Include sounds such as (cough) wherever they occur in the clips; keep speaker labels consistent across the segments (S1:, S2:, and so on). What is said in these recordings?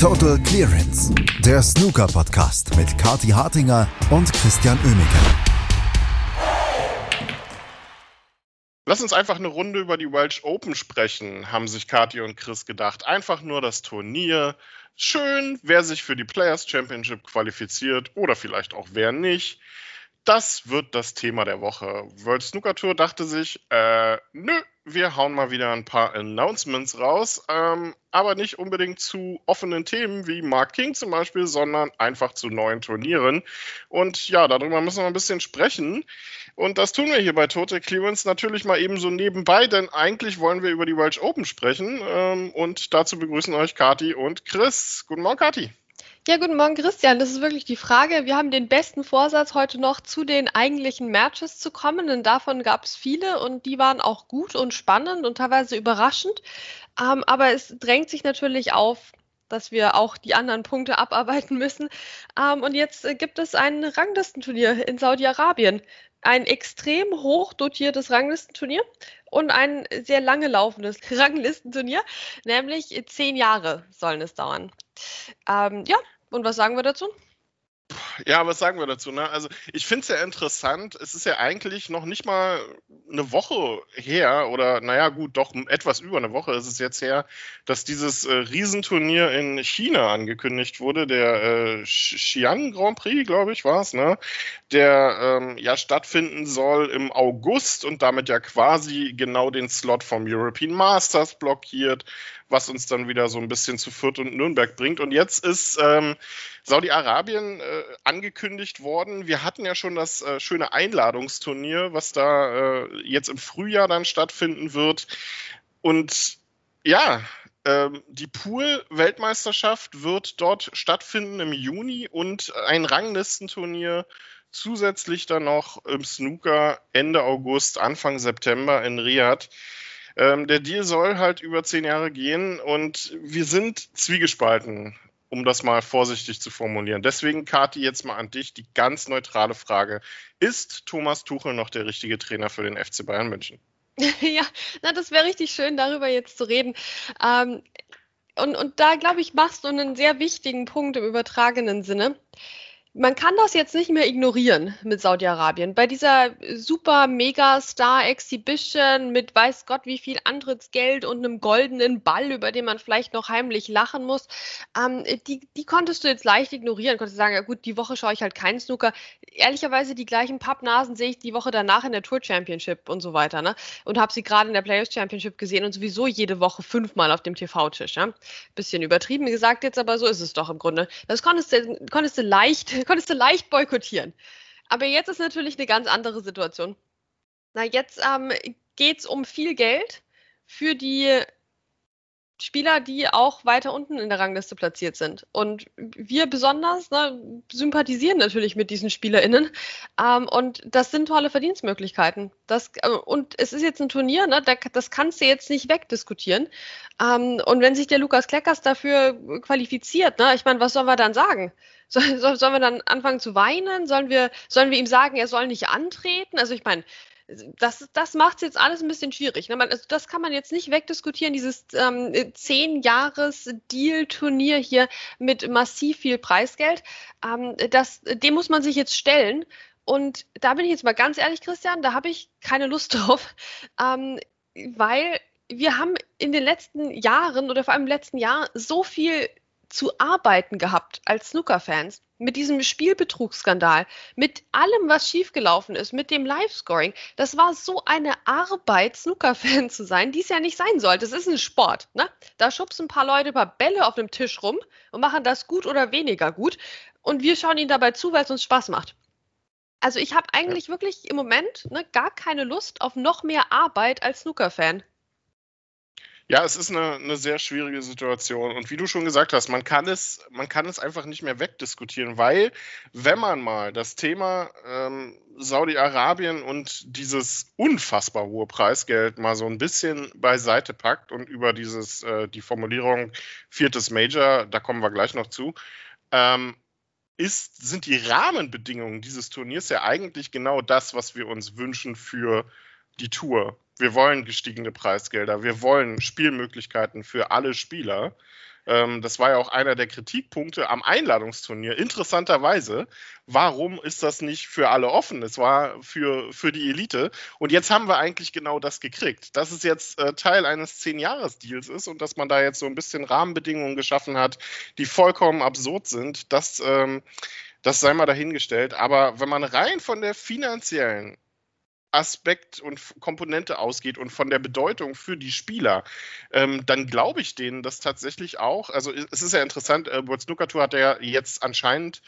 S1: Total Clearance, der Snooker-Podcast mit Kati Hartinger und Christian Oemeke.
S2: Lass uns einfach eine Runde über die Welsh Open sprechen, haben sich Kati und Chris gedacht. Einfach nur das Turnier. Schön, wer sich für die Players Championship qualifiziert oder vielleicht auch wer nicht. Das wird das Thema der Woche. World Snooker Tour dachte sich, äh, nö, wir hauen mal wieder ein paar Announcements raus, ähm, aber nicht unbedingt zu offenen Themen wie Mark King zum Beispiel, sondern einfach zu neuen Turnieren. Und ja, darüber müssen wir ein bisschen sprechen. Und das tun wir hier bei Total Clearance natürlich mal eben so nebenbei, denn eigentlich wollen wir über die Welsh Open sprechen. Ähm, und dazu begrüßen euch Kati und Chris. Guten Morgen, Kati.
S3: Ja, guten Morgen, Christian. Das ist wirklich die Frage. Wir haben den besten Vorsatz, heute noch zu den eigentlichen Matches zu kommen, denn davon gab es viele und die waren auch gut und spannend und teilweise überraschend. Ähm, aber es drängt sich natürlich auf, dass wir auch die anderen Punkte abarbeiten müssen. Ähm, und jetzt äh, gibt es ein Ranglistenturnier in Saudi-Arabien. Ein extrem hoch dotiertes Ranglistenturnier und ein sehr lange laufendes (laughs) Ranglistenturnier, nämlich zehn Jahre sollen es dauern. Ähm, ja, und was sagen wir dazu?
S2: Ja, was sagen wir dazu? Ne? Also ich finde es ja interessant. Es ist ja eigentlich noch nicht mal eine Woche her oder naja gut, doch etwas über eine Woche ist es jetzt her, dass dieses äh, Riesenturnier in China angekündigt wurde, der äh, Xi'an Grand Prix, glaube ich, war es, ne? der ähm, ja stattfinden soll im August und damit ja quasi genau den Slot vom European Masters blockiert was uns dann wieder so ein bisschen zu Fürth und Nürnberg bringt. Und jetzt ist ähm, Saudi-Arabien äh, angekündigt worden. Wir hatten ja schon das äh, schöne Einladungsturnier, was da äh, jetzt im Frühjahr dann stattfinden wird. Und ja, ähm, die Pool-Weltmeisterschaft wird dort stattfinden im Juni und ein Ranglistenturnier zusätzlich dann noch im Snooker Ende August, Anfang September in Riyadh. Ähm, der Deal soll halt über zehn Jahre gehen und wir sind zwiegespalten, um das mal vorsichtig zu formulieren. Deswegen, Kati, jetzt mal an dich die ganz neutrale Frage. Ist Thomas Tuchel noch der richtige Trainer für den FC Bayern München? (laughs)
S3: ja, na, das wäre richtig schön, darüber jetzt zu reden. Ähm, und, und da, glaube ich, machst du einen sehr wichtigen Punkt im übertragenen Sinne man kann das jetzt nicht mehr ignorieren mit Saudi-Arabien. Bei dieser super mega Star Exhibition mit weiß Gott wie viel Antrittsgeld und einem goldenen Ball, über den man vielleicht noch heimlich lachen muss, ähm, die, die konntest du jetzt leicht ignorieren. Konntest sagen, ja gut, die Woche schaue ich halt keinen Snooker. Ehrlicherweise die gleichen Pappnasen sehe ich die Woche danach in der Tour Championship und so weiter. Ne? Und habe sie gerade in der Players Championship gesehen und sowieso jede Woche fünfmal auf dem TV-Tisch. Ja? Bisschen übertrieben gesagt jetzt, aber so ist es doch im Grunde. Das konntest du, konntest du leicht konntest du leicht boykottieren. Aber jetzt ist natürlich eine ganz andere Situation. Na, jetzt ähm, geht es um viel Geld für die Spieler, die auch weiter unten in der Rangliste platziert sind. Und wir besonders ne, sympathisieren natürlich mit diesen SpielerInnen. Ähm, und das sind tolle Verdienstmöglichkeiten. Das, äh, und es ist jetzt ein Turnier, ne, da, das kannst du jetzt nicht wegdiskutieren. Ähm, und wenn sich der Lukas Kleckers dafür qualifiziert, ne, ich meine, was sollen wir dann sagen? So, so, sollen wir dann anfangen zu weinen? Sollen wir, sollen wir ihm sagen, er soll nicht antreten? Also ich meine, das, das macht es jetzt alles ein bisschen schwierig. Ne? Man, also das kann man jetzt nicht wegdiskutieren, dieses ähm, Zehn-Jahres-Deal-Turnier hier mit massiv viel Preisgeld. Ähm, das, dem muss man sich jetzt stellen. Und da bin ich jetzt mal ganz ehrlich, Christian, da habe ich keine Lust (laughs) drauf, ähm, weil wir haben in den letzten Jahren oder vor allem im letzten Jahr so viel zu arbeiten gehabt als Snooker-Fans. Mit diesem Spielbetrugsskandal, mit allem, was schiefgelaufen ist, mit dem Live-Scoring. Das war so eine Arbeit, Snooker-Fan zu sein, die es ja nicht sein sollte. Es ist ein Sport. Ne? Da schubsen ein paar Leute ein paar Bälle auf dem Tisch rum und machen das gut oder weniger gut. Und wir schauen ihnen dabei zu, weil es uns Spaß macht. Also ich habe eigentlich ja. wirklich im Moment ne, gar keine Lust auf noch mehr Arbeit als Snooker-Fan.
S2: Ja, es ist eine, eine, sehr schwierige Situation. Und wie du schon gesagt hast, man kann es, man kann es einfach nicht mehr wegdiskutieren, weil wenn man mal das Thema ähm, Saudi-Arabien und dieses unfassbar hohe Preisgeld mal so ein bisschen beiseite packt und über dieses, äh, die Formulierung viertes Major, da kommen wir gleich noch zu, ähm, ist, sind die Rahmenbedingungen dieses Turniers ja eigentlich genau das, was wir uns wünschen für die Tour. Wir wollen gestiegene Preisgelder, wir wollen Spielmöglichkeiten für alle Spieler. Ähm, das war ja auch einer der Kritikpunkte am Einladungsturnier. Interessanterweise, warum ist das nicht für alle offen? Es war für, für die Elite. Und jetzt haben wir eigentlich genau das gekriegt. Dass es jetzt äh, Teil eines Zehn-Jahres-Deals ist und dass man da jetzt so ein bisschen Rahmenbedingungen geschaffen hat, die vollkommen absurd sind, das, ähm, das sei mal dahingestellt. Aber wenn man rein von der finanziellen Aspekt und Komponente ausgeht und von der Bedeutung für die Spieler, ähm, dann glaube ich denen das tatsächlich auch. Also es ist ja interessant, äh, World Snooker Tour hat ja jetzt anscheinend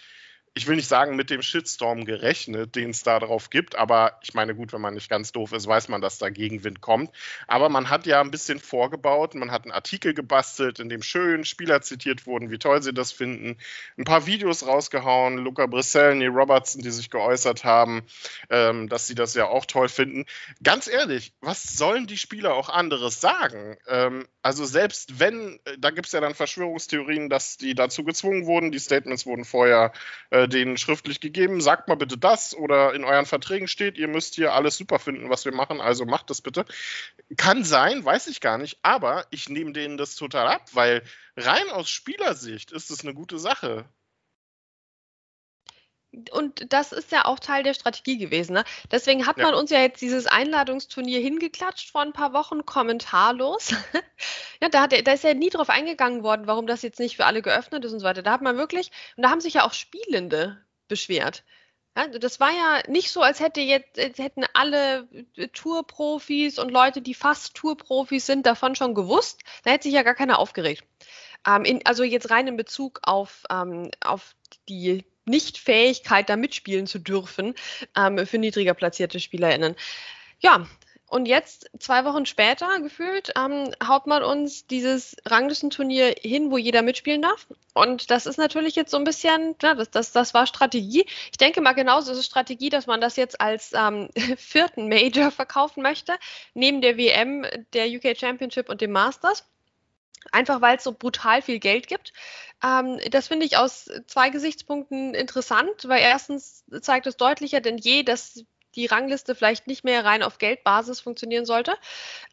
S2: ich will nicht sagen, mit dem Shitstorm gerechnet, den es da drauf gibt, aber ich meine, gut, wenn man nicht ganz doof ist, weiß man, dass da Gegenwind kommt. Aber man hat ja ein bisschen vorgebaut, man hat einen Artikel gebastelt, in dem schön Spieler zitiert wurden, wie toll sie das finden, ein paar Videos rausgehauen, Luca Brissell, Neil Robertson, die sich geäußert haben, ähm, dass sie das ja auch toll finden. Ganz ehrlich, was sollen die Spieler auch anderes sagen? Ähm, also selbst wenn, äh, da gibt es ja dann Verschwörungstheorien, dass die dazu gezwungen wurden, die Statements wurden vorher äh, äh, denen schriftlich gegeben, sagt mal bitte das oder in euren Verträgen steht, ihr müsst hier alles super finden, was wir machen, also macht das bitte. Kann sein, weiß ich gar nicht, aber ich nehme denen das total ab, weil rein aus Spielersicht ist es eine gute Sache
S3: und das ist ja auch Teil der Strategie gewesen. Ne? Deswegen hat man uns ja jetzt dieses Einladungsturnier hingeklatscht vor ein paar Wochen, kommentarlos. (laughs) ja, da, hat, da ist ja nie drauf eingegangen worden, warum das jetzt nicht für alle geöffnet ist und so weiter. Da hat man wirklich, und da haben sich ja auch Spielende beschwert. Ja, das war ja nicht so, als hätte jetzt, hätten alle Tourprofis und Leute, die fast Tourprofis sind, davon schon gewusst. Da hätte sich ja gar keiner aufgeregt. Ähm, in, also jetzt rein in Bezug auf, ähm, auf die nicht-Fähigkeit, da mitspielen zu dürfen ähm, für niedriger platzierte SpielerInnen. Ja, und jetzt, zwei Wochen später gefühlt, ähm, haut man uns dieses Ranglistenturnier hin, wo jeder mitspielen darf. Und das ist natürlich jetzt so ein bisschen, ja, das, das, das war Strategie. Ich denke mal genauso ist es Strategie, dass man das jetzt als ähm, (laughs) vierten Major verkaufen möchte, neben der WM, der UK Championship und dem Masters. Einfach weil es so brutal viel Geld gibt. Ähm, das finde ich aus zwei Gesichtspunkten interessant, weil erstens zeigt es deutlicher denn je, dass die Rangliste vielleicht nicht mehr rein auf Geldbasis funktionieren sollte.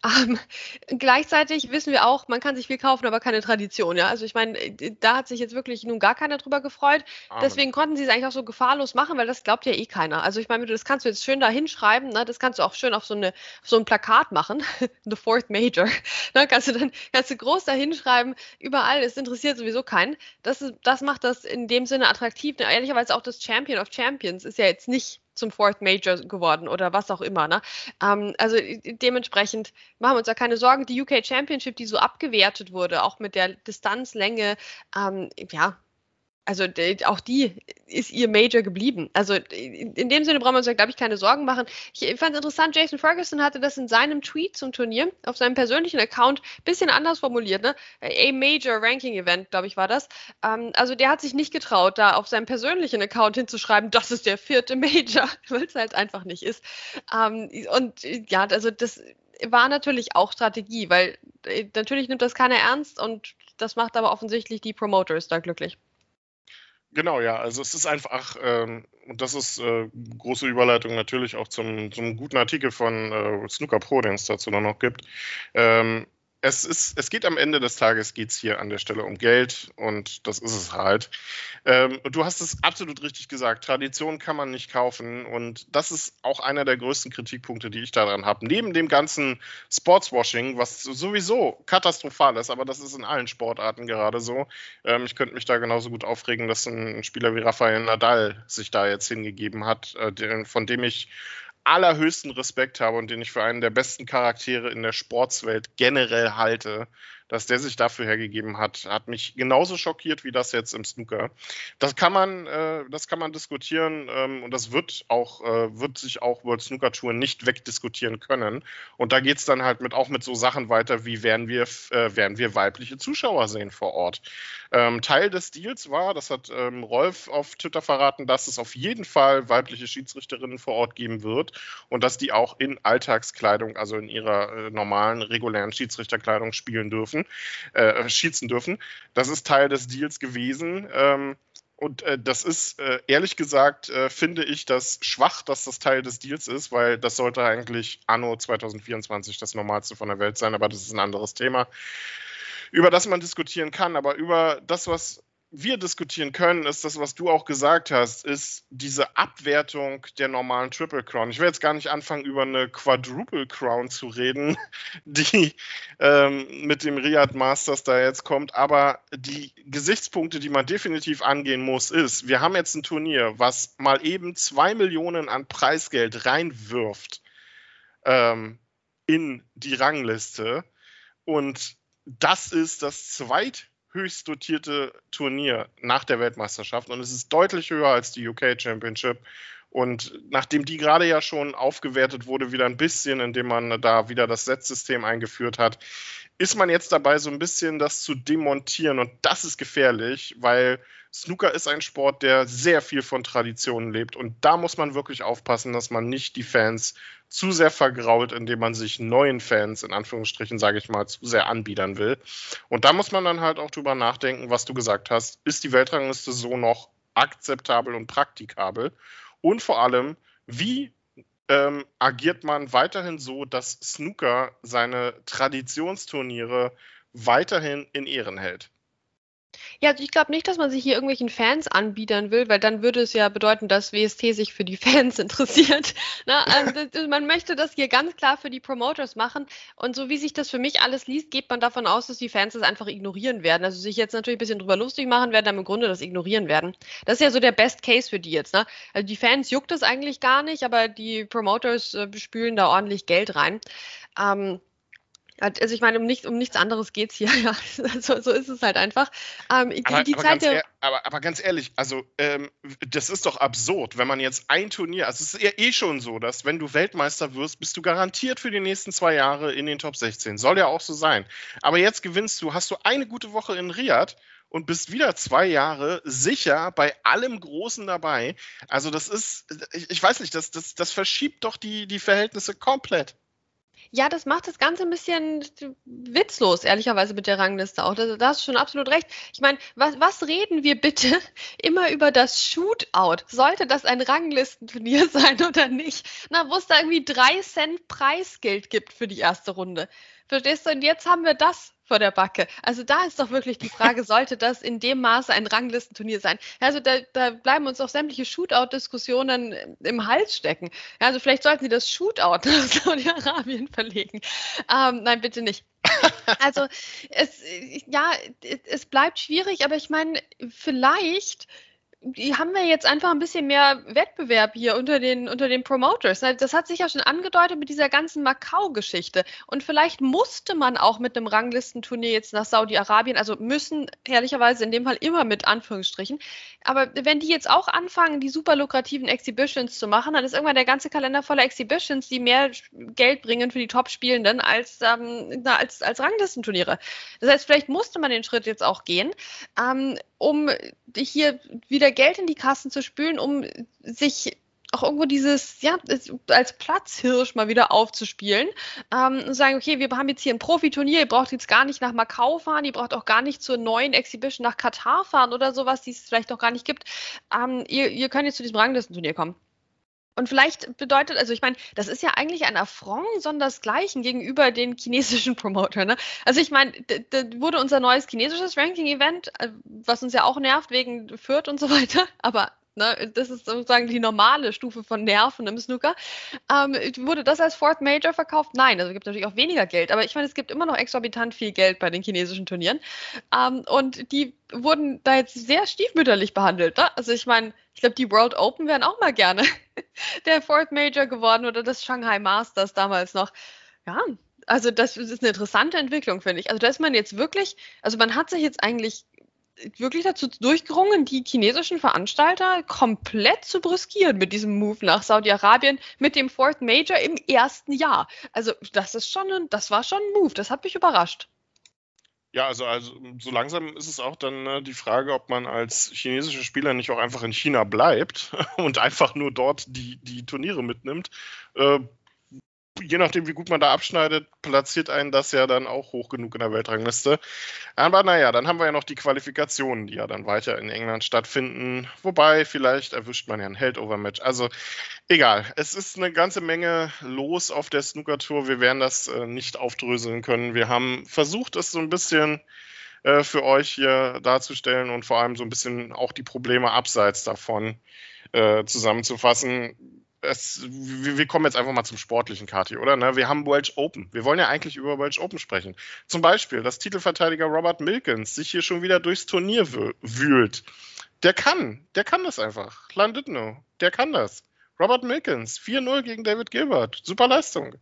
S3: Ähm, gleichzeitig wissen wir auch, man kann sich viel kaufen, aber keine Tradition. Ja? Also ich meine, da hat sich jetzt wirklich nun gar keiner drüber gefreut. Amen. Deswegen konnten sie es eigentlich auch so gefahrlos machen, weil das glaubt ja eh keiner. Also ich meine, das kannst du jetzt schön da hinschreiben, ne? das kannst du auch schön auf so, eine, auf so ein Plakat machen, (laughs) The Fourth Major. (laughs) Ne? Kannst du dann kannst du groß da hinschreiben, überall, es interessiert sowieso keinen. Das, ist, das macht das in dem Sinne attraktiv. Ehrlicherweise auch das Champion of Champions ist ja jetzt nicht zum Fourth Major geworden oder was auch immer. Ne? Ähm, also dementsprechend machen wir uns da keine Sorgen. Die UK Championship, die so abgewertet wurde, auch mit der Distanzlänge, ähm, ja, also auch die ist ihr Major geblieben. Also in dem Sinne brauchen wir uns ja, glaube ich, keine Sorgen machen. Ich fand es interessant, Jason Ferguson hatte das in seinem Tweet zum Turnier auf seinem persönlichen Account ein bisschen anders formuliert. Ne? A Major Ranking Event, glaube ich, war das. Ähm, also der hat sich nicht getraut, da auf seinem persönlichen Account hinzuschreiben, das ist der vierte Major, (laughs) weil es halt einfach nicht ist. Ähm, und ja, also das war natürlich auch Strategie, weil äh, natürlich nimmt das keiner ernst und das macht aber offensichtlich die Promoters da glücklich.
S2: Genau, ja. Also es ist einfach, ähm, und das ist äh, große Überleitung natürlich auch zum, zum guten Artikel von äh, Snooker Pro, den es dazu noch gibt. Ähm, es, ist, es geht am Ende des Tages geht's hier an der Stelle um Geld und das ist es halt. Ähm, du hast es absolut richtig gesagt. Tradition kann man nicht kaufen und das ist auch einer der größten Kritikpunkte, die ich daran habe. Neben dem ganzen Sportswashing, was sowieso katastrophal ist, aber das ist in allen Sportarten gerade so. Ähm, ich könnte mich da genauso gut aufregen, dass ein Spieler wie Rafael Nadal sich da jetzt hingegeben hat, äh, von dem ich allerhöchsten Respekt habe und den ich für einen der besten Charaktere in der Sportswelt generell halte, dass der sich dafür hergegeben hat, hat mich genauso schockiert wie das jetzt im Snooker. Das kann man, äh, das kann man diskutieren ähm, und das wird auch, äh, wird sich auch World Snooker Tour nicht wegdiskutieren können. Und da geht es dann halt mit auch mit so Sachen weiter, wie werden wir, äh, werden wir weibliche Zuschauer sehen vor Ort. Ähm, Teil des Deals war, das hat ähm, Rolf auf Twitter verraten, dass es auf jeden Fall weibliche Schiedsrichterinnen vor Ort geben wird und dass die auch in Alltagskleidung, also in ihrer äh, normalen, regulären Schiedsrichterkleidung spielen dürfen dürfen, äh, schießen dürfen. Das ist Teil des Deals gewesen. Ähm, Und äh, das ist, äh, ehrlich gesagt, äh, finde ich das schwach, dass das Teil des Deals ist, weil das sollte eigentlich anno 2024 das Normalste von der Welt sein, aber das ist ein anderes Thema, über das man diskutieren kann. Aber über das, was wir diskutieren können, ist das, was du auch gesagt hast, ist diese Abwertung der normalen Triple Crown. Ich will jetzt gar nicht anfangen, über eine Quadruple Crown zu reden, (laughs) die ähm, mit dem Riyadh Masters da jetzt kommt, aber die Gesichtspunkte, die man definitiv angehen muss, ist, wir haben jetzt ein Turnier, was mal eben zwei Millionen an Preisgeld reinwirft ähm, in die Rangliste und das ist das zweit höchst dotierte Turnier nach der Weltmeisterschaft und es ist deutlich höher als die UK Championship. Und nachdem die gerade ja schon aufgewertet wurde, wieder ein bisschen, indem man da wieder das Setzsystem eingeführt hat, ist man jetzt dabei, so ein bisschen das zu demontieren. Und das ist gefährlich, weil Snooker ist ein Sport, der sehr viel von Traditionen lebt. Und da muss man wirklich aufpassen, dass man nicht die Fans zu sehr vergrault, indem man sich neuen Fans, in Anführungsstrichen, sage ich mal, zu sehr anbiedern will. Und da muss man dann halt auch drüber nachdenken, was du gesagt hast. Ist die Weltrangliste so noch akzeptabel und praktikabel? Und vor allem, wie ähm, agiert man weiterhin so, dass Snooker seine Traditionsturniere weiterhin in Ehren hält?
S3: Ja, also ich glaube nicht, dass man sich hier irgendwelchen Fans anbiedern will, weil dann würde es ja bedeuten, dass WST sich für die (laughs) Fans interessiert. Na, also man möchte das hier ganz klar für die Promoters machen. Und so wie sich das für mich alles liest, geht man davon aus, dass die Fans das einfach ignorieren werden. Also sich jetzt natürlich ein bisschen drüber lustig machen werden, aber im Grunde das ignorieren werden. Das ist ja so der Best Case für die jetzt. Ne? Also die Fans juckt das eigentlich gar nicht, aber die Promoters äh, spülen da ordentlich Geld rein. Ähm, also ich meine, um, nicht, um nichts anderes geht es hier, (laughs) ja. So, so, ist es halt einfach.
S2: Ähm, die, aber, die aber, Zeit ganz aber, aber, ganz ehrlich, also ähm, das ist doch absurd, wenn man jetzt ein Turnier, also es ist ja eh schon so, dass wenn du Weltmeister wirst, bist du garantiert für die nächsten zwei Jahre in den Top 16. Soll ja auch so sein. Aber jetzt gewinnst du, hast du eine gute Woche in Riyadh und bist wieder zwei Jahre sicher bei allem Großen dabei. Also das ist, ich, ich weiß nicht, das, das, das verschiebt doch die, die Verhältnisse komplett.
S3: Ja, das macht das Ganze ein bisschen witzlos, ehrlicherweise mit der Rangliste auch. Da, da hast du schon absolut recht. Ich meine, was, was reden wir bitte (laughs) immer über das Shootout? Sollte das ein Ranglistenturnier (laughs) sein oder nicht? Na, wo es da irgendwie drei Cent Preisgeld gibt für die erste Runde. Verstehst du? Und jetzt haben wir das vor der Backe. Also da ist doch wirklich die Frage, (laughs) sollte das in dem Maße ein Ranglistenturnier sein? Also da, da bleiben uns auch sämtliche Shootout-Diskussionen im Hals stecken. Also vielleicht sollten Sie das Shootout (laughs) nach Saudi-Arabien verlegen. Ähm, nein, bitte nicht. (laughs) Also es, ja, es bleibt schwierig, aber ich meine, vielleicht die haben wir jetzt einfach ein bisschen mehr Wettbewerb hier unter den, unter den Promoters. Das hat sich ja schon angedeutet mit dieser ganzen Macau-Geschichte. Und vielleicht musste man auch mit einem Ranglistenturnier jetzt nach Saudi-Arabien, also müssen ehrlicherweise in dem Fall immer mit Anführungsstrichen. Aber wenn die jetzt auch anfangen, die super lukrativen Exhibitions zu machen, dann ist irgendwann der ganze Kalender voller Exhibitions, die mehr Geld bringen für die Top-Spielenden als, ähm, als, als Ranglistenturniere. Das heißt, vielleicht musste man den Schritt jetzt auch gehen. Ähm, um hier wieder Geld in die Kassen zu spülen, um sich auch irgendwo dieses, ja, als Platzhirsch mal wieder aufzuspielen. Ähm, und sagen, okay, wir haben jetzt hier ein Profiturnier, ihr braucht jetzt gar nicht nach Macau fahren, ihr braucht auch gar nicht zur neuen Exhibition nach Katar fahren oder sowas, die es vielleicht noch gar nicht gibt. Ähm, ihr, ihr könnt jetzt zu diesem Ranglistenturnier kommen. Und vielleicht bedeutet, also ich meine, das ist ja eigentlich ein Affront sondersgleichen gegenüber den chinesischen (laughs) Promotern. Ne? Also ich meine, da wurde unser neues chinesisches Ranking-Event, äh, was uns ja auch nervt wegen Fürth und so (laughs) weiter, aber ne, das ist sozusagen die normale Stufe von Nerven im Snooker. Ähm, wurde das als Fourth Major verkauft? Nein, also es gibt natürlich auch weniger Geld, aber ich meine, es gibt immer noch exorbitant viel Geld bei den chinesischen Turnieren. Ähm, und die wurden da jetzt sehr stiefmütterlich behandelt. Ne? Also ich meine, ich glaube, die World Open wären auch mal gerne (laughs) der Fourth Major geworden oder das Shanghai Masters damals noch. Ja, also das ist eine interessante Entwicklung, finde ich. Also da ist man jetzt wirklich, also man hat sich jetzt eigentlich wirklich dazu durchgerungen, die chinesischen Veranstalter komplett zu brüskieren mit diesem Move nach Saudi-Arabien mit dem Fourth Major im ersten Jahr. Also das ist schon ein, das war schon ein Move, das hat mich überrascht.
S2: Ja, also, also so langsam ist es auch dann äh, die Frage, ob man als chinesischer Spieler nicht auch einfach in China bleibt (laughs) und einfach nur dort die, die Turniere mitnimmt. Äh, je nachdem, wie gut man da abschneidet, platziert einen das ja dann auch hoch genug in der Weltrangliste. Aber naja, dann haben wir ja noch die Qualifikationen, die ja dann weiter in England stattfinden. Wobei, vielleicht erwischt man ja ein Heldover-Match. Also egal, es ist eine ganze Menge los auf der Snooker-Tour. Wir werden das äh, nicht aufdröseln können. Wir haben versucht, es so ein bisschen äh, für euch hier darzustellen und vor allem so ein bisschen auch die Probleme abseits davon äh, zusammenzufassen es, wir, kommen jetzt einfach mal zum sportlichen Kati, oder? Ne? Wir haben Welsh Open. Wir wollen ja eigentlich über Welsh Open sprechen. Zum Beispiel, dass Titelverteidiger Robert Milkins sich hier schon wieder durchs Turnier wühlt. Der kann, der kann das einfach. Landitno, der kann das. Robert Milkins, 4-0 gegen David Gilbert. Super Leistung.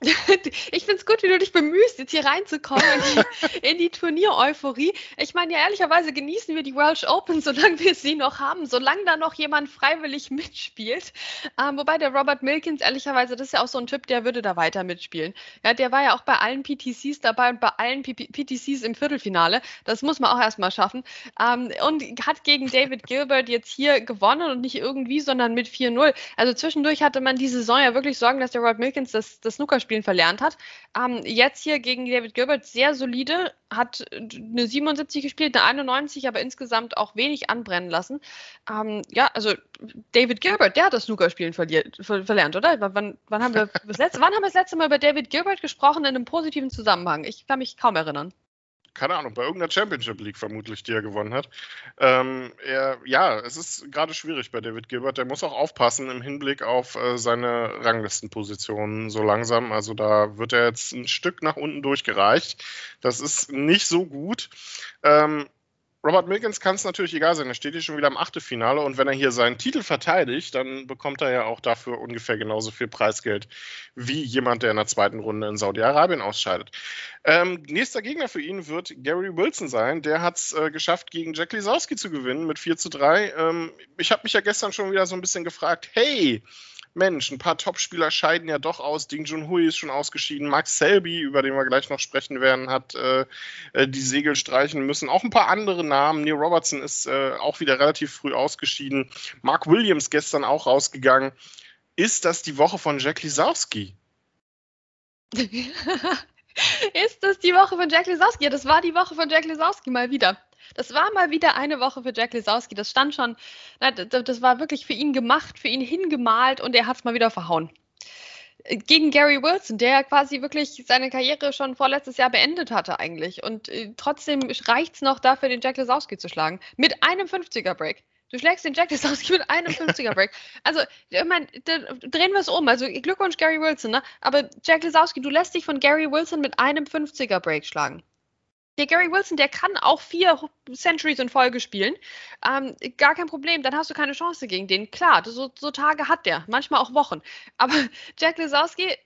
S2: (laughs)
S3: ich finde es gut, wie du dich bemühst, jetzt hier reinzukommen in die, (laughs) in die Turnier-Euphorie. Ich meine, ja, ehrlicherweise genießen wir die Welsh Open, (laughs) solange wir sie noch haben, solange da noch jemand freiwillig mitspielt. Ähm, wobei der Robert Milkins, ehrlicherweise, das ist ja auch so ein Typ, der würde da weiter mitspielen. Ja, der war ja auch bei allen PTCs dabei und bei allen P PTCs im Viertelfinale. Das muss man auch erstmal schaffen. Ähm, und hat gegen David Gilbert jetzt hier gewonnen und nicht irgendwie, sondern mit 4-0. Also zwischendurch hatte man die Saison ja wirklich Sorgen, dass der Robert Milkins das, das Snooker Spielen verlernt hat. Ähm, jetzt hier gegen David Gilbert sehr solide, hat eine 77 gespielt, eine 91, aber insgesamt auch wenig anbrennen lassen. Ähm, ja, also David Gilbert, der hat das Snookerspielen verlernt, oder? Wann, wann, haben wir (laughs) das letzte, wann haben wir das letzte Mal über David Gilbert gesprochen in einem positiven Zusammenhang? Ich kann mich kaum erinnern
S2: keine Ahnung, bei irgendeiner Championship League vermutlich, die er gewonnen hat. Ähm, er, ja, es ist gerade schwierig bei David Gilbert. Der muss auch aufpassen im Hinblick auf äh, seine Ranglistenpositionen so langsam. Also da wird er jetzt ein Stück nach unten durchgereicht. Das ist nicht so gut. Ähm, Robert Milkins kann es natürlich egal sein. Er steht hier schon wieder im Achtelfinale und wenn er hier seinen Titel verteidigt, dann bekommt er ja auch dafür ungefähr genauso viel Preisgeld wie jemand, der in der zweiten Runde in Saudi-Arabien ausscheidet. Ähm, nächster Gegner für ihn wird Gary Wilson sein. Der hat es äh, geschafft, gegen Jack Lisowski zu gewinnen mit 4 zu 3. Ähm, ich habe mich ja gestern schon wieder so ein bisschen gefragt, hey, Mensch, ein paar Topspieler scheiden ja doch aus. Ding Junhui ist schon ausgeschieden. Max Selby, über den wir gleich noch sprechen werden, hat äh, äh, die Segel streichen müssen. Auch ein paar andere Namen. Neil Robertson ist äh, auch wieder relativ früh ausgeschieden. Mark Williams gestern auch rausgegangen. Ist das die Woche von Jack Lisowski? (laughs)
S3: ist das die Woche von Jack Lisowski? Ja, das war die Woche von Jack Lisowski mal wieder. Das war mal wieder eine Woche für Jack Lisowski. Das stand schon, das war wirklich für ihn gemacht, für ihn hingemalt und er hat es mal wieder verhauen. Gegen Gary Wilson, der quasi wirklich seine Karriere schon vorletztes Jahr beendet hatte eigentlich. Und äh, trotzdem reicht es noch dafür, den Jack Lisowski zu schlagen. Mit einem 50er-Break. Du schlägst den Jack Lisowski mit einem 50er-Break. Also, ich meine, drehen wir es um. Also, Glückwunsch, Gary Wilson, ne? Aber Jack Lisowski, du lässt dich von Gary Wilson mit einem 50er-Break schlagen. Der Gary Wilson, der kann auch vier Centuries in Folge spielen. Ähm, gar kein Problem, dann hast du keine Chance gegen den. Klar, so, so Tage hat der, manchmal auch Wochen. (laughs) Aber Jack Lisowski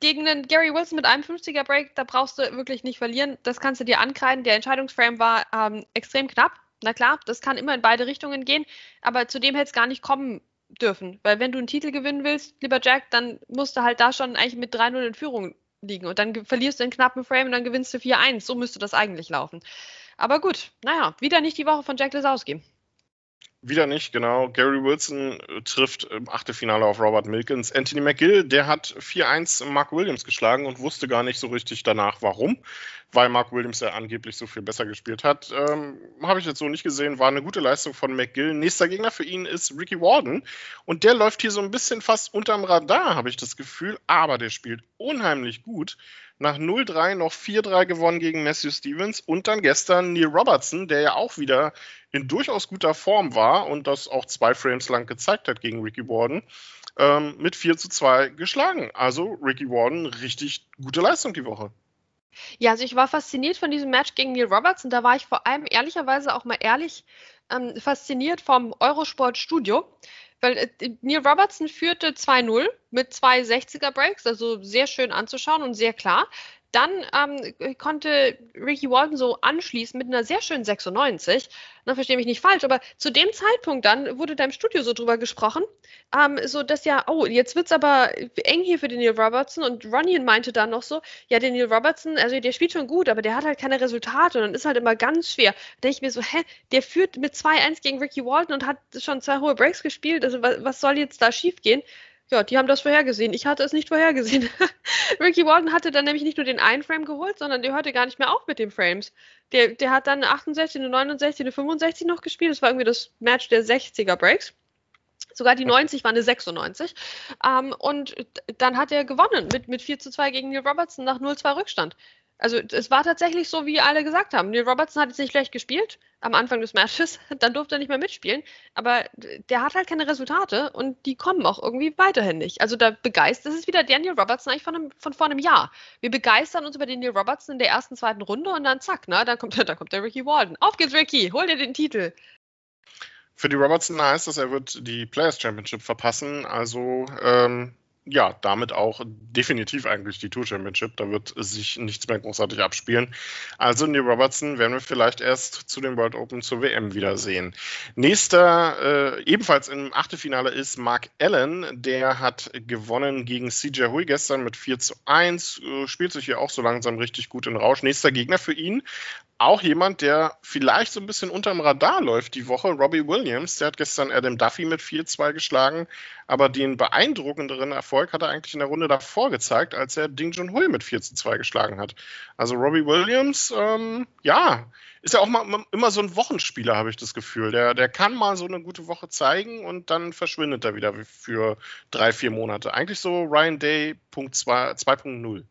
S3: gegen einen Gary Wilson mit einem 50er Break, da brauchst du wirklich nicht verlieren. Das kannst du dir ankreiden. Der Entscheidungsframe war ähm, extrem knapp. Na klar, das kann immer in beide Richtungen gehen, aber zu dem hätte es gar nicht kommen dürfen. Weil wenn du einen Titel gewinnen willst, lieber Jack, dann musst du halt da schon eigentlich mit 3-0 in Führung liegen. Und dann verlierst du einen knappen Frame und dann gewinnst du 4-1. So müsste das eigentlich laufen. Aber gut, naja, wieder nicht die Woche von Jack Lesowski.
S2: Wieder nicht, genau. Gary Wilson äh, trifft im Achtelfinale auf Robert Milkins. Anthony McGill, der hat 4-1 Mark Williams geschlagen und wusste gar nicht so richtig danach, warum, weil Mark Williams ja angeblich so viel besser gespielt hat. Ähm, Habe ich jetzt so nicht gesehen, war eine gute Leistung von McGill. Nächster Gegner für ihn ist Ricky Warden und der läuft hier so ein bisschen fast unterm Radar, habe ich das Gefühl, aber der spielt unheimlich gut nach 0-3 noch 4-3 gewonnen gegen Matthew Stevens und dann gestern Neil Robertson, der ja auch wieder in durchaus guter Form war und das auch zwei Frames lang gezeigt hat gegen Ricky Warden, ähm, mit 4 zu 2 geschlagen. Also Ricky Warden, richtig gute Leistung die Woche.
S3: Ja, also ich war fasziniert von diesem Match gegen Neil Robertson. Da war ich vor allem ehrlicherweise auch mal ehrlich ähm, fasziniert vom Eurosport Studio. Weil äh, Neil Robertson führte 2-0 mit zwei 60er Breaks, also sehr schön anzuschauen und sehr klar. Dann ähm, konnte Ricky Walton so anschließen mit einer sehr schönen 96. Na, verstehe mich nicht falsch, aber zu dem Zeitpunkt dann wurde da im Studio so drüber gesprochen, ähm, so dass ja, oh, jetzt wird es aber eng hier für den Neil Robertson und Ronnie meinte dann noch so, ja, Neil Robertson, also der spielt schon gut, aber der hat halt keine Resultate und dann ist halt immer ganz schwer. Da denke ich mir so, hä, der führt mit 2-1 gegen Ricky Walton und hat schon zwei hohe Breaks gespielt, also was, was soll jetzt da schief gehen? Ja, die haben das vorhergesehen. Ich hatte es nicht vorhergesehen. (laughs) Ricky Walton hatte dann nämlich nicht nur den einen Frame geholt, sondern der hörte gar nicht mehr auf mit den Frames. Der, der hat dann eine 68, eine 69, eine 65 noch gespielt. Das war irgendwie das Match der 60er Breaks. Sogar die 90 war eine 96. Ähm, und dann hat er gewonnen mit, mit 4 zu 2 gegen Neil Robertson nach 0-2 Rückstand. Also es war tatsächlich so, wie alle gesagt haben. Neil Robertson hat jetzt nicht schlecht gespielt am Anfang des Matches, (laughs) dann durfte er nicht mehr mitspielen, aber der hat halt keine Resultate und die kommen auch irgendwie weiterhin nicht. Also da begeistert, das ist wieder der Neil Robertson eigentlich von, einem, von vor einem Jahr. Wir begeistern uns über den Neil Robertson in der ersten, zweiten Runde und dann zack, ne, dann kommt, (laughs) dann kommt der Ricky Walden. Auf geht's, Ricky, hol dir den Titel.
S2: Für die Robertson heißt das, er wird die Players Championship verpassen. Also ähm, ja, damit auch definitiv eigentlich die Tour Championship. Da wird sich nichts mehr großartig abspielen. Also Neil Robertson werden wir vielleicht erst zu den World Open zur WM wiedersehen. Nächster, äh, ebenfalls im Achtelfinale ist Mark Allen. Der hat gewonnen gegen CJ Hui gestern mit 4 zu 1. Äh, spielt sich hier auch so langsam richtig gut in Rausch. Nächster Gegner für ihn auch jemand, der vielleicht so ein bisschen unterm Radar läuft die Woche, Robbie Williams. Der hat gestern Adam Duffy mit 4-2 geschlagen, aber den beeindruckenderen Erfolg hat er eigentlich in der Runde davor gezeigt, als er Ding Junhui mit 4-2 geschlagen hat. Also Robbie Williams, ähm, ja, ist ja auch mal immer so ein Wochenspieler, habe ich das Gefühl. Der, der kann mal so eine gute Woche zeigen und dann verschwindet er wieder für drei, vier Monate. Eigentlich so Ryan Day 2.0.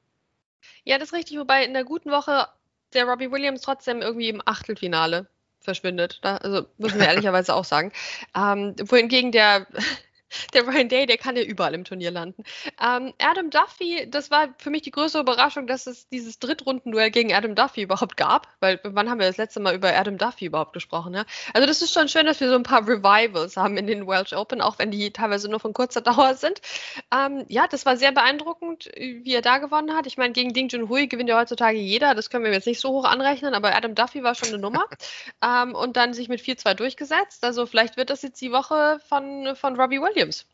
S3: Ja, das ist richtig, wobei in der guten Woche der Robbie Williams trotzdem irgendwie im Achtelfinale verschwindet. Da, also müssen wir ehrlicherweise auch sagen. Ähm, wohingegen der der Ryan Day, der kann ja überall im Turnier landen. Ähm, Adam Duffy, das war für mich die größte Überraschung, dass es dieses Drittrundenduell gegen Adam Duffy überhaupt gab, weil wann haben wir das letzte Mal über Adam Duffy überhaupt gesprochen? Ja? Also das ist schon schön, dass wir so ein paar Revivals haben in den Welsh Open, auch wenn die teilweise nur von kurzer (laughs) Dauer sind. Ähm, ja, das war sehr beeindruckend, wie er da gewonnen hat. Ich meine, gegen Ding Junhui gewinnt ja heutzutage jeder, das können wir jetzt nicht so hoch anrechnen, aber Adam Duffy war schon eine Nummer (laughs) ähm, und dann sich mit 4-2 durchgesetzt. Also vielleicht wird das jetzt die Woche von, von Robbie Williams. Williams.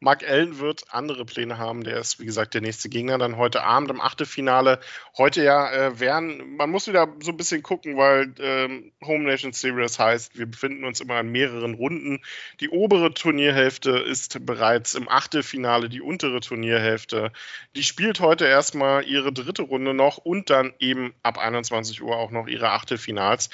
S2: Mark Allen wird andere Pläne haben. Der ist, wie gesagt, der nächste Gegner dann heute Abend im Achtelfinale. Heute ja äh, werden, man muss wieder so ein bisschen gucken, weil ähm, Home Nation Series heißt, wir befinden uns immer in mehreren Runden. Die obere Turnierhälfte ist bereits im Achtelfinale, die untere Turnierhälfte. Die spielt heute erstmal ihre dritte Runde noch und dann eben ab 21 Uhr auch noch ihre Achtelfinals.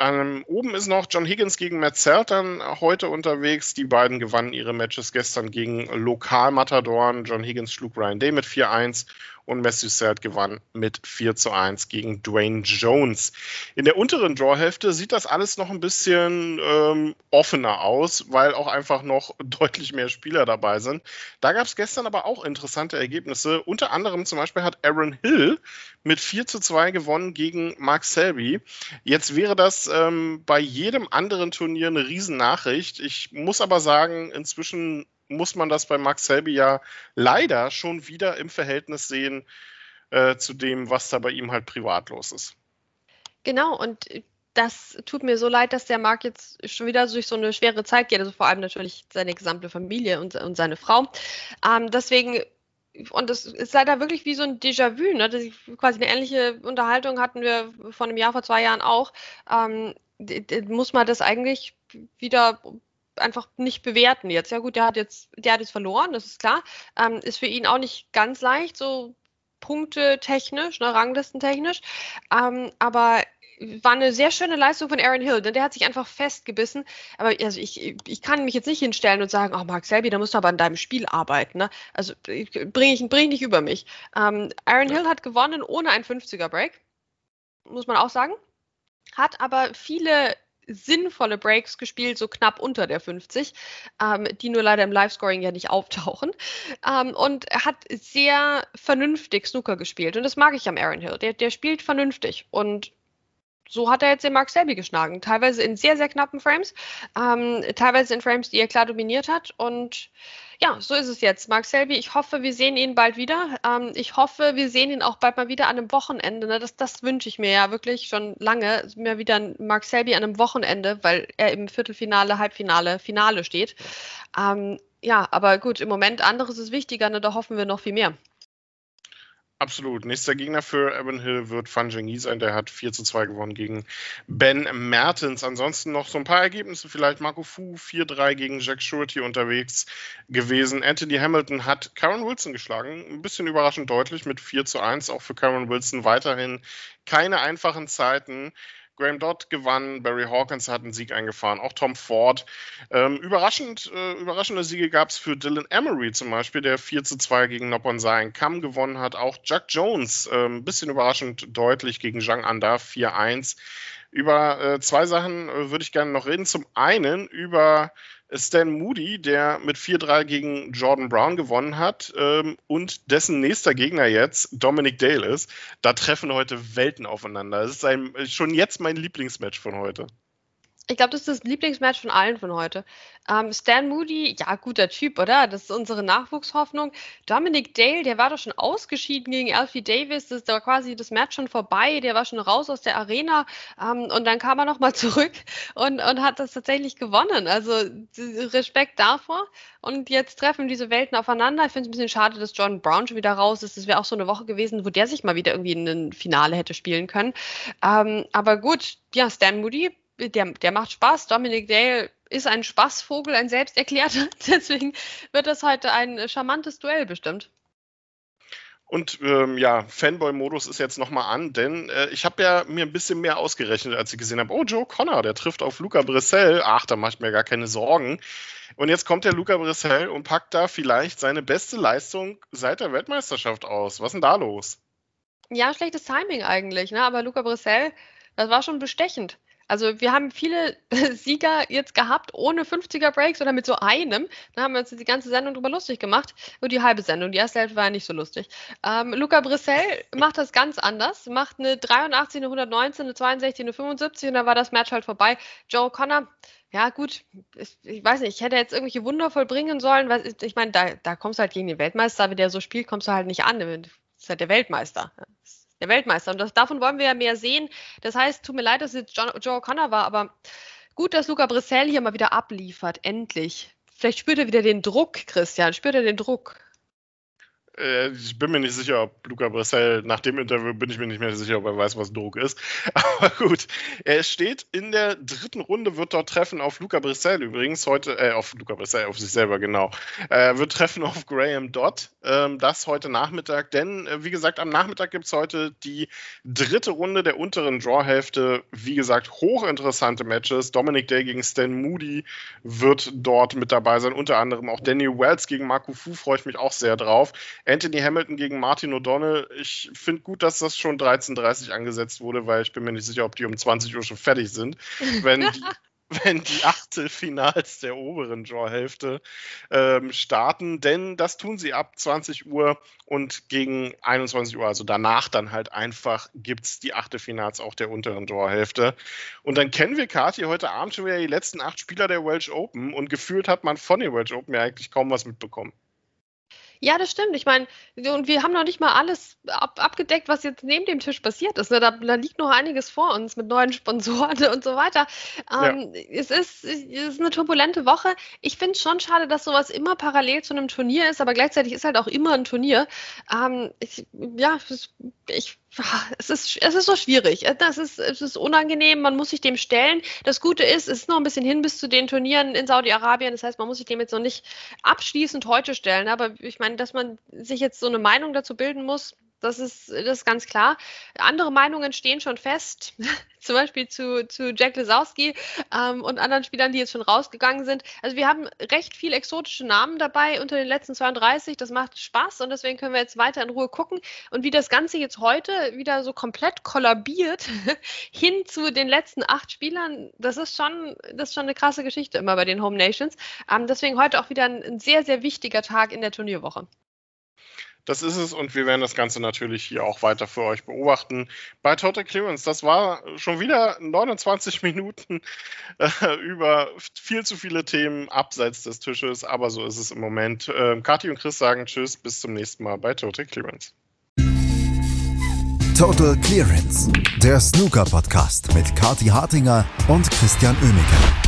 S2: Ähm, oben ist noch John Higgins gegen Matt Seltern heute unterwegs. Die beiden gewannen ihre Matches gestern gegen Lokalmatadoren. John Higgins schlug Ryan Day mit 4-1 und Sad gewann mit 4 zu 1 gegen Dwayne Jones. In der unteren Drawhälfte sieht das alles noch ein bisschen ähm, offener aus, weil auch einfach noch (laughs) deutlich mehr Spieler dabei sind. Da gab es gestern aber auch interessante Ergebnisse. Unter anderem zum Beispiel hat Aaron Hill mit 4 zu 2 gewonnen gegen Mark Selby. Jetzt wäre das ähm, bei jedem anderen Turnier eine Riesennachricht. Ich muss aber sagen, inzwischen muss man das bei Max Selby ja leider schon wieder im Verhältnis sehen äh, zu dem, was da bei ihm halt privat los ist.
S3: Genau, und das tut mir so leid, dass der Marc jetzt schon wieder durch so eine schwere Zeit geht, also vor allem natürlich seine gesamte Familie und, und seine Frau. Ähm, deswegen und das ist leider wirklich wie so ein Déjà-vu, ne? Quasi eine ähnliche Unterhaltung hatten wir vor einem Jahr, vor zwei Jahren auch. Ähm, muss man das eigentlich wieder einfach nicht bewerten jetzt. Ja gut, der hat jetzt, der hat jetzt verloren, das ist klar. Ähm, ist für ihn auch nicht ganz leicht, so Punkte technisch, ne, Ranglistentechnisch. Ähm, aber war eine sehr schöne Leistung von Aaron Hill, denn der hat sich einfach festgebissen. Aber also ich, ich kann mich jetzt nicht hinstellen und sagen, oh Mark Selby, da musst du aber an deinem Spiel arbeiten. Ne? Also bringe ich, bring ich nicht über mich. Ähm, Aaron Hill hat gewonnen ohne einen 50er Break, muss man auch sagen. Hat aber viele sinnvolle Breaks gespielt, so knapp unter der 50, ähm, die nur leider im Live-Scoring ja nicht auftauchen. Ähm, und hat sehr vernünftig Snooker gespielt. Und das mag ich am Aaron Hill. Der, der spielt vernünftig. Und so hat er jetzt den Mark Selby geschlagen. Teilweise in sehr, sehr knappen Frames, ähm, teilweise in Frames, die er klar dominiert hat. Und ja, so ist es jetzt. Mark Selby, ich hoffe, wir sehen ihn bald wieder. Ähm, ich hoffe, wir sehen ihn auch bald mal wieder an einem Wochenende. Ne? Das, das wünsche ich mir ja wirklich schon lange. Mir wieder Mark Selby an einem Wochenende, weil er im Viertelfinale, Halbfinale, Finale steht. Ähm, ja, aber gut, im Moment anderes ist wichtiger, ne? da hoffen wir noch viel mehr.
S2: Absolut. Nächster Gegner für Evan Hill wird Fan Zhengyi sein. Der hat 4 zu 2 gewonnen gegen Ben Mertens. Ansonsten noch so ein paar Ergebnisse. Vielleicht Marco Fu 4-3 gegen Jack Shorty unterwegs gewesen. Anthony Hamilton hat Karen Wilson geschlagen. Ein bisschen überraschend deutlich mit 4 zu 1. Auch für Karen Wilson weiterhin keine einfachen Zeiten. Graham Dodd gewann, Barry Hawkins hat einen Sieg eingefahren, auch Tom Ford. Ähm, überraschend, äh, überraschende Siege gab es für Dylan Emery zum Beispiel, der 4 zu 2 gegen Noppon Sein Kamm gewonnen hat. Auch Jack Jones, ein bisschen überraschend deutlich gegen Zhang Anda 4-1. Über äh, zwei Sachen äh, würde ich gerne noch reden. Zum einen über Stan Moody, der mit 4-3 gegen Jordan Brown gewonnen hat ähm, und dessen nächster Gegner jetzt Dominic Dale ist. Da treffen heute Welten aufeinander. Das ist ein, schon jetzt mein Lieblingsmatch von heute.
S3: Ich glaube, das ist das Lieblingsmatch von allen von heute. Ähm, Stan Moody, ja, guter Typ, oder? Das ist unsere Nachwuchshoffnung. Dominic Dale, der war doch schon ausgeschieden gegen Alfie Davis. Das war quasi das Match schon vorbei. Der war schon raus aus der Arena. Ähm, und dann kam er nochmal (laughs) zurück und, und hat das tatsächlich gewonnen. Also Respekt davor. Und jetzt treffen diese Welten aufeinander. Ich finde es ein bisschen schade, dass Jordan Brown schon wieder raus ist. Das wäre auch so eine Woche gewesen, wo der sich mal wieder irgendwie in ein Finale hätte spielen können. Ähm, aber gut, ja, Stan Moody der, der macht Spaß. Dominic Dale ist ein Spaßvogel, ein selbsterklärter. (laughs) Deswegen wird das heute ein charmantes Duell bestimmt.
S2: Und ähm, ja, Fanboy-Modus ist jetzt nochmal an, denn äh, ich habe ja mir ein bisschen mehr ausgerechnet, als ich gesehen habe, oh, Joe Connor, der trifft auf Luca Brissell. Ach, da mache ich mir gar keine Sorgen. Und jetzt kommt der Luca Brissell und packt da vielleicht seine beste Leistung seit der Weltmeisterschaft aus. Was ist denn da los?
S3: Ja, schlechtes Timing eigentlich, ne? aber Luca Brissell, das war schon bestechend. Also wir haben viele (laughs) Sieger jetzt gehabt ohne 50er Breaks oder mit so einem. Da haben wir uns die ganze Sendung drüber lustig gemacht. Nur die halbe Sendung. Die erste Hälfte war ja nicht so lustig. Ähm, Luca Brissell (laughs) macht das ganz anders. Macht eine 83, eine 119, eine 62, eine 75 und dann war das Match halt vorbei. Joe Connor, ja gut, ich, ich, weiß nicht, ich hätte jetzt irgendwelche Wunder vollbringen sollen. Was, ich meine, da, da kommst du halt gegen den Weltmeister, wenn der so spielt, kommst du halt nicht an. Das ist halt der Weltmeister. Das der Weltmeister. Und das, davon wollen wir ja mehr sehen. Das heißt, tut mir leid, dass jetzt John, Joe O'Connor war, aber gut, dass Luca Brissell hier mal wieder abliefert. Endlich. Vielleicht spürt er wieder den Druck, Christian. Spürt er den Druck?
S2: Äh, ich bin mir nicht sicher, ob Luca Brissell, nach dem Interview bin ich mir nicht mehr sicher, ob er weiß, was Druck ist. (laughs) Aber gut, er steht in der dritten Runde, wird dort treffen auf Luca Brissell übrigens heute, äh, auf Luca Brissell, auf sich selber, genau. Er wird treffen auf Graham Dodd, ähm, das heute Nachmittag, denn äh, wie gesagt, am Nachmittag gibt es heute die dritte Runde der unteren Drawhälfte. Wie gesagt, hochinteressante Matches. Dominic Day gegen Stan Moody wird dort mit dabei sein, unter anderem auch Danny Wells gegen Marco Fu, freue ich mich auch sehr drauf. Anthony Hamilton gegen Martin O'Donnell. Ich finde gut, dass das schon 13.30 Uhr angesetzt wurde, weil ich bin mir nicht sicher, ob die um 20 Uhr schon fertig sind. Wenn die, (laughs) wenn die Achtelfinals der oberen Draw-Hälfte ähm, starten, denn das tun sie ab 20 Uhr und gegen 21 Uhr, also danach dann halt einfach, gibt es die Achtelfinals auch der unteren Draw-Hälfte. Und dann kennen wir Kati heute Abend schon wieder die letzten acht Spieler der Welsh Open und gefühlt hat man von den Welsh Open ja eigentlich kaum was mitbekommen.
S3: Ja, das stimmt. Ich meine, und wir haben noch nicht mal alles ab, abgedeckt, was jetzt neben dem Tisch passiert ist. Ne? Da, da, liegt noch einiges vor uns mit neuen Sponsoren (laughs) und so weiter. Ähm, ja. es, ist, es ist eine turbulente Woche. Ich finde es schon schade, dass sowas immer parallel zu einem Turnier ist, aber gleichzeitig ist halt auch immer ein Turnier. Ähm, ich, ja, ich es ist, es ist so schwierig. Das ist, es ist unangenehm, man muss sich dem stellen. Das Gute ist, es ist noch ein bisschen hin bis zu den Turnieren in Saudi-Arabien. Das heißt, man muss sich dem jetzt noch nicht abschließend heute stellen. Aber ich meine, dass man sich jetzt so eine Meinung dazu bilden muss, das ist, das ist ganz klar. Andere Meinungen stehen schon fest, (laughs) zum Beispiel zu, zu Jack Lesowski ähm, und anderen Spielern, die jetzt schon rausgegangen sind. Also wir haben recht viel exotische Namen dabei unter den letzten 32. Das macht Spaß und deswegen können wir jetzt weiter in Ruhe gucken. Und wie das Ganze jetzt heute wieder so komplett kollabiert (laughs) hin zu den letzten acht Spielern, das ist schon, das ist schon eine krasse Geschichte immer bei den Home Nations. Ähm, deswegen heute auch wieder ein, ein sehr, sehr wichtiger Tag in der Turnierwoche.
S2: Das ist es und wir werden das Ganze natürlich hier auch weiter für euch beobachten. Bei Total Clearance, das war schon wieder 29 (laughs) Minuten äh, über viel zu viele Themen abseits des Tisches, aber so ist es im Moment. Äh, Kathi und Chris sagen Tschüss, bis zum nächsten Mal bei Total Clearance.
S1: Total Clearance, der Snooker-Podcast mit Kathi Hartinger und Christian Oemeke.